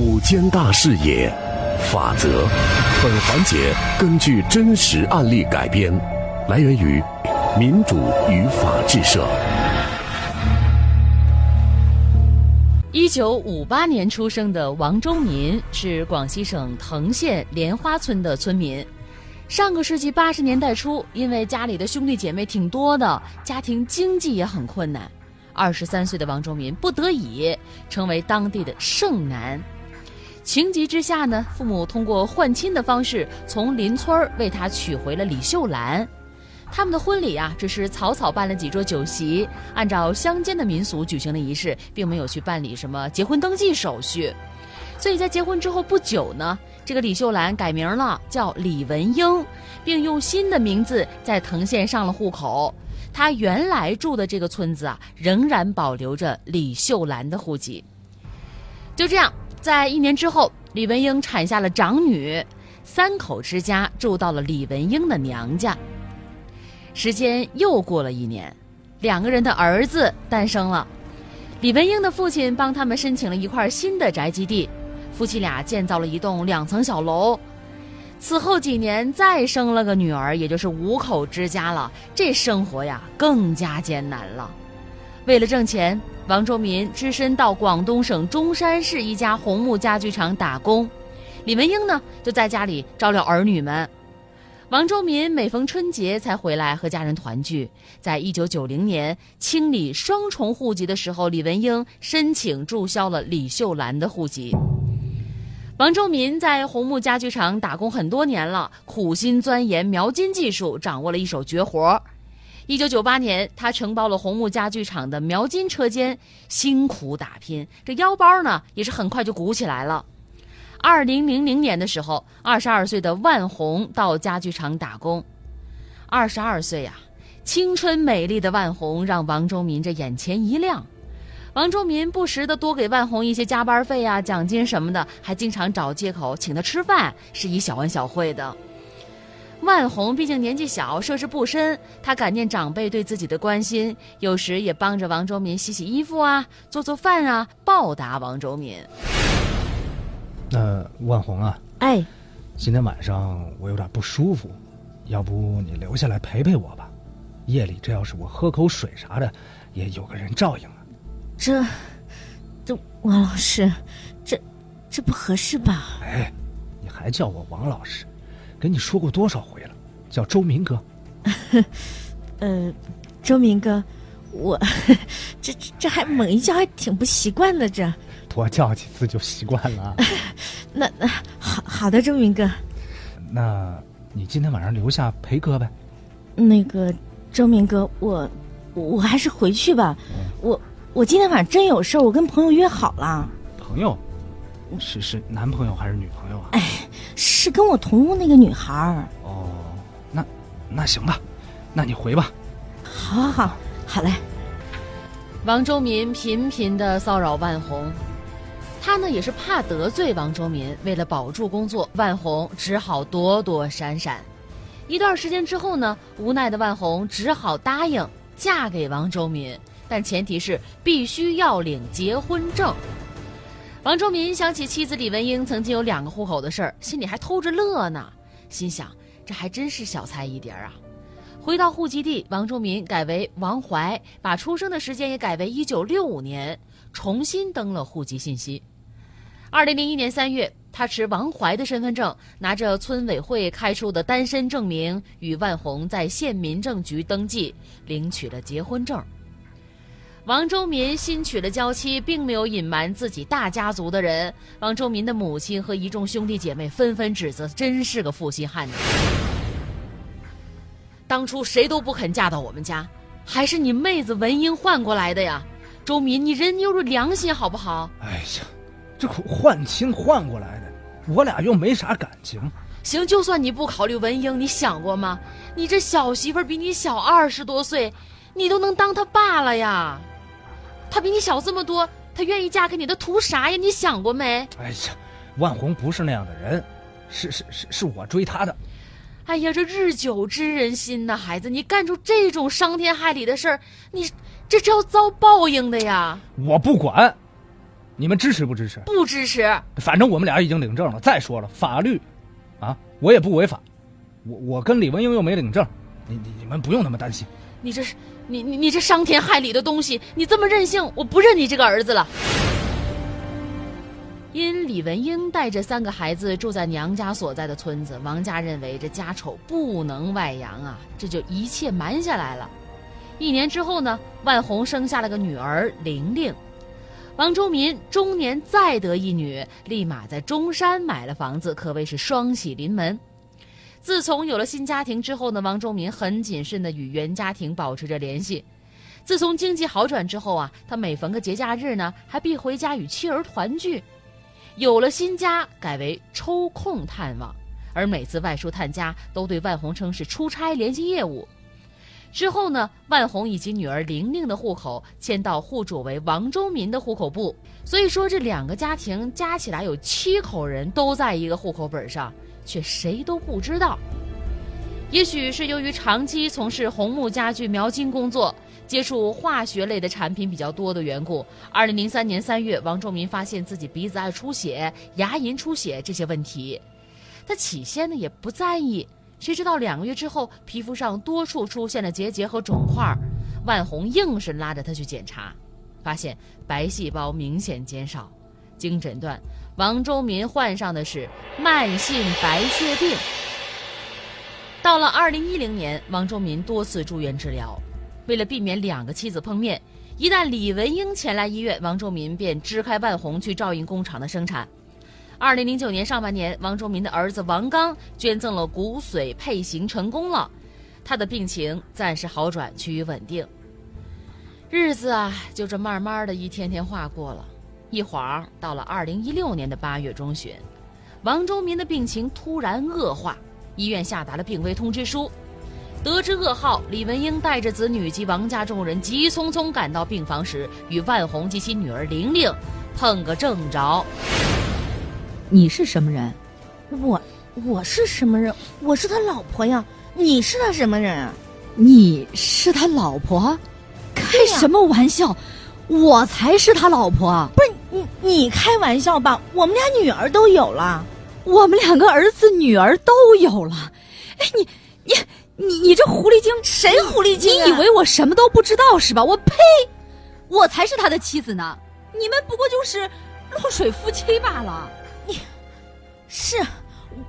五间大视野，法则。本环节根据真实案例改编，来源于民主与法治社。一九五八年出生的王忠民是广西省藤县莲花村的村民。上个世纪八十年代初，因为家里的兄弟姐妹挺多的，家庭经济也很困难。二十三岁的王忠民不得已成为当地的剩男，情急之下呢，父母通过换亲的方式从邻村为他娶回了李秀兰。他们的婚礼啊，只是草草办了几桌酒席，按照乡间的民俗举行了仪式，并没有去办理什么结婚登记手续。所以在结婚之后不久呢，这个李秀兰改名了，叫李文英，并用新的名字在藤县上了户口。他原来住的这个村子啊，仍然保留着李秀兰的户籍。就这样，在一年之后，李文英产下了长女，三口之家住到了李文英的娘家。时间又过了一年，两个人的儿子诞生了。李文英的父亲帮他们申请了一块新的宅基地，夫妻俩建造了一栋两层小楼。此后几年，再生了个女儿，也就是五口之家了。这生活呀，更加艰难了。为了挣钱，王周民只身到广东省中山市一家红木家具厂打工。李文英呢，就在家里照料儿女们。王周民每逢春节才回来和家人团聚。在一九九零年清理双重户籍的时候，李文英申请注销了李秀兰的户籍。王周民在红木家具厂打工很多年了，苦心钻研描金技术，掌握了一手绝活。一九九八年，他承包了红木家具厂的描金车间，辛苦打拼，这腰包呢也是很快就鼓起来了。二零零零年的时候，二十二岁的万红到家具厂打工。二十二岁呀，青春美丽的万红让王周民这眼前一亮。王周民不时的多给万红一些加班费啊、奖金什么的，还经常找借口请他吃饭，是以小恩小惠的。万红毕竟年纪小，涉世不深，他感念长辈对自己的关心，有时也帮着王周民洗洗衣服啊、做做饭啊，报答王周民。那万红啊，哎，今天晚上我有点不舒服，要不你留下来陪陪我吧？夜里这要是我喝口水啥的，也有个人照应啊。这，这王老师，这，这不合适吧？哎，你还叫我王老师，跟你说过多少回了，叫周明哥。呃，周明哥，我这这还猛一叫，还挺不习惯的。这多叫几次就习惯了。那那好好的，周明哥。那你今天晚上留下陪哥呗。那个周明哥，我我还是回去吧。我。我今天晚上真有事儿，我跟朋友约好了。朋友，是是男朋友还是女朋友啊？哎，是跟我同屋那个女孩儿。哦，那那行吧，那你回吧。好，好，好，好嘞。王周民频频的骚扰万红，他呢也是怕得罪王周民，为了保住工作，万红只好躲躲闪闪。一段时间之后呢，无奈的万红只好答应嫁给王周民。但前提是必须要领结婚证。王忠民想起妻子李文英曾经有两个户口的事儿，心里还偷着乐呢，心想这还真是小菜一碟啊。回到户籍地，王忠民改为王怀，把出生的时间也改为一九六五年，重新登了户籍信息。二零零一年三月，他持王怀的身份证，拿着村委会开出的单身证明，与万红在县民政局登记，领取了结婚证。王周民新娶了娇妻，并没有隐瞒自己大家族的人。王周民的母亲和一众兄弟姐妹纷纷指责，真是个负心汉。当初谁都不肯嫁到我们家，还是你妹子文英换过来的呀？周民，你人有点良心好不好？哎呀，这可换亲换过来的，我俩又没啥感情。行，就算你不考虑文英，你想过吗？你这小媳妇比你小二十多岁，你都能当她爸了呀？他比你小这么多，他愿意嫁给你，他图啥呀？你想过没？哎呀，万红不是那样的人，是是是，是我追她的。哎呀，这日久知人心呐，孩子，你干出这种伤天害理的事儿，你这是要遭报应的呀！我不管，你们支持不支持？不支持。反正我们俩已经领证了。再说了，法律，啊，我也不违法，我我跟李文英又没领证，你你你们不用那么担心。你这是你你你这伤天害理的东西，你这么任性，我不认你这个儿子了。因李文英带着三个孩子住在娘家所在的村子，王家认为这家丑不能外扬啊，这就一切瞒下来了。一年之后呢，万红生下了个女儿玲玲。王周民中年再得一女，立马在中山买了房子，可谓是双喜临门。自从有了新家庭之后呢，王忠民很谨慎地与原家庭保持着联系。自从经济好转之后啊，他每逢个节假日呢，还必回家与妻儿团聚。有了新家，改为抽空探望，而每次外出探家，都对万红称是出差联系业务。之后呢，万红以及女儿玲玲的户口迁到户主为王忠民的户口簿，所以说这两个家庭加起来有七口人都在一个户口本上，却谁都不知道。也许是由于长期从事红木家具描金工作，接触化学类的产品比较多的缘故，二零零三年三月，王仲民发现自己鼻子爱出血、牙龈出血这些问题，他起先呢也不在意。谁知道两个月之后，皮肤上多处出现了结节和肿块，万红硬是拉着他去检查，发现白细胞明显减少。经诊断，王周民患上的是慢性白血病。到了二零一零年，王周民多次住院治疗，为了避免两个妻子碰面，一旦李文英前来医院，王周民便支开万红去照应工厂的生产。二零零九年上半年，王周民的儿子王刚捐赠了骨髓配型成功了，他的病情暂时好转，趋于稳定。日子啊，就这慢慢的一天天化过了，一晃到了二零一六年的八月中旬，王周民的病情突然恶化，医院下达了病危通知书。得知噩耗，李文英带着子女及王家众人急匆匆赶到病房时，与万红及其女儿玲玲碰个正着。你是什么人？我我是什么人？我是他老婆呀。你是他什么人啊？你是他老婆？开什么玩笑！我才是他老婆。不是你你开玩笑吧？我们俩女儿都有了，我们两个儿子女儿都有了。哎，你你你你这狐狸精！谁狐狸精？你以为我什么都不知道是吧？我呸！我才是他的妻子呢。你们不过就是落水夫妻罢了。你是，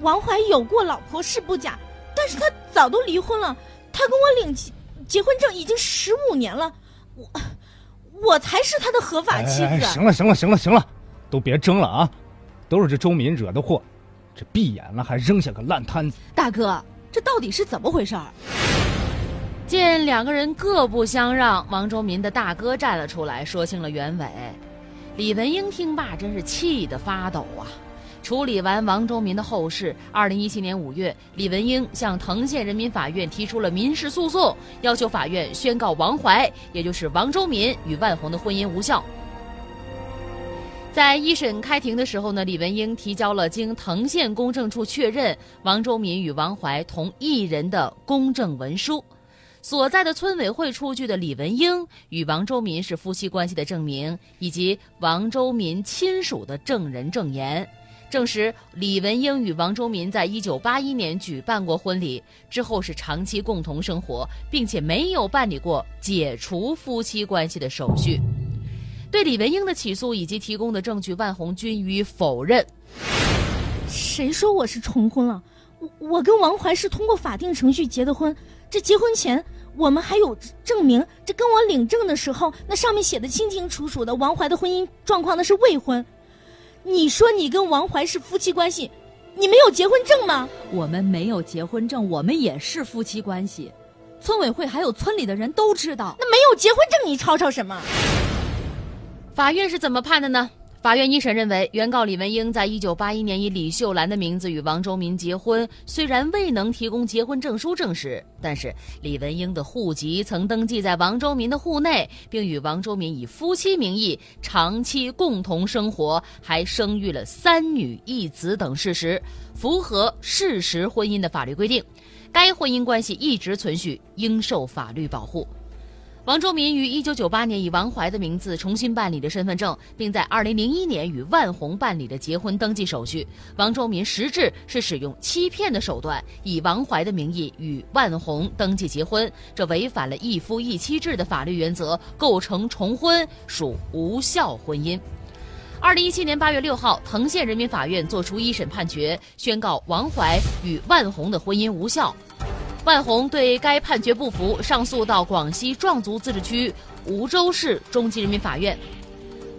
王怀有过老婆是不假，但是他早都离婚了。他跟我领结结婚证已经十五年了，我我才是他的合法妻子。行了行了行了行了，都别争了啊！都是这周敏惹的祸，这闭眼了还扔下个烂摊子。大哥，这到底是怎么回事儿？见两个人各不相让，王周民的大哥站了出来，说清了原委。李文英听罢，真是气得发抖啊！处理完王周民的后事，二零一七年五月，李文英向藤县人民法院提出了民事诉讼，要求法院宣告王怀，也就是王周民与万红的婚姻无效。在一审开庭的时候呢，李文英提交了经藤县公证处确认王周民与王怀同一人的公证文书，所在的村委会出具的李文英与王周民是夫妻关系的证明，以及王周民亲属的证人证言。证实李文英与王周民在一九八一年举办过婚礼，之后是长期共同生活，并且没有办理过解除夫妻关系的手续。对李文英的起诉以及提供的证据，万红均予以否认。谁说我是重婚了？我我跟王怀是通过法定程序结的婚。这结婚前我们还有证明，这跟我领证的时候，那上面写的清清楚楚的，王怀的婚姻状况那是未婚。你说你跟王怀是夫妻关系，你没有结婚证吗？我们没有结婚证，我们也是夫妻关系，村委会还有村里的人都知道。那没有结婚证，你吵吵什么？法院是怎么判的呢？法院一审认为，原告李文英在一九八一年以李秀兰的名字与王周民结婚，虽然未能提供结婚证书证实，但是李文英的户籍曾登记在王周民的户内，并与王周民以夫妻名义长期共同生活，还生育了三女一子等事实，符合事实婚姻的法律规定，该婚姻关系一直存续，应受法律保护。王周民于一九九八年以王怀的名字重新办理了身份证，并在二零零一年与万红办理了结婚登记手续。王周民实质是使用欺骗的手段，以王怀的名义与万红登记结婚，这违反了一夫一妻制的法律原则，构成重婚，属无效婚姻。二零一七年八月六号，藤县人民法院作出一审判决，宣告王怀与万红的婚姻无效。万红对该判决不服，上诉到广西壮族自治区梧州市中级人民法院。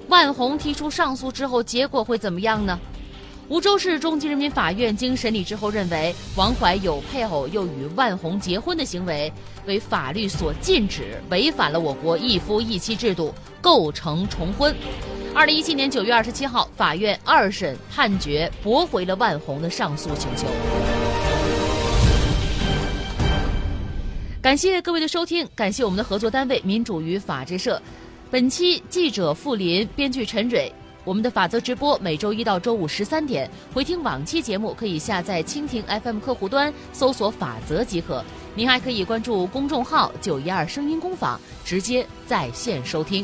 万红提出上诉之后，结果会怎么样呢？梧州市中级人民法院经审理之后认为，王怀有配偶又与万红结婚的行为为法律所禁止，违反了我国一夫一妻制度，构成重婚。二零一七年九月二十七号，法院二审判决驳回了万红的上诉请求。感谢各位的收听，感谢我们的合作单位民主与法制社。本期记者傅林，编剧陈蕊。我们的法则直播每周一到周五十三点，回听往期节目可以下载蜻蜓 FM 客户端搜索“法则”即可。您还可以关注公众号“九一二声音工坊”，直接在线收听。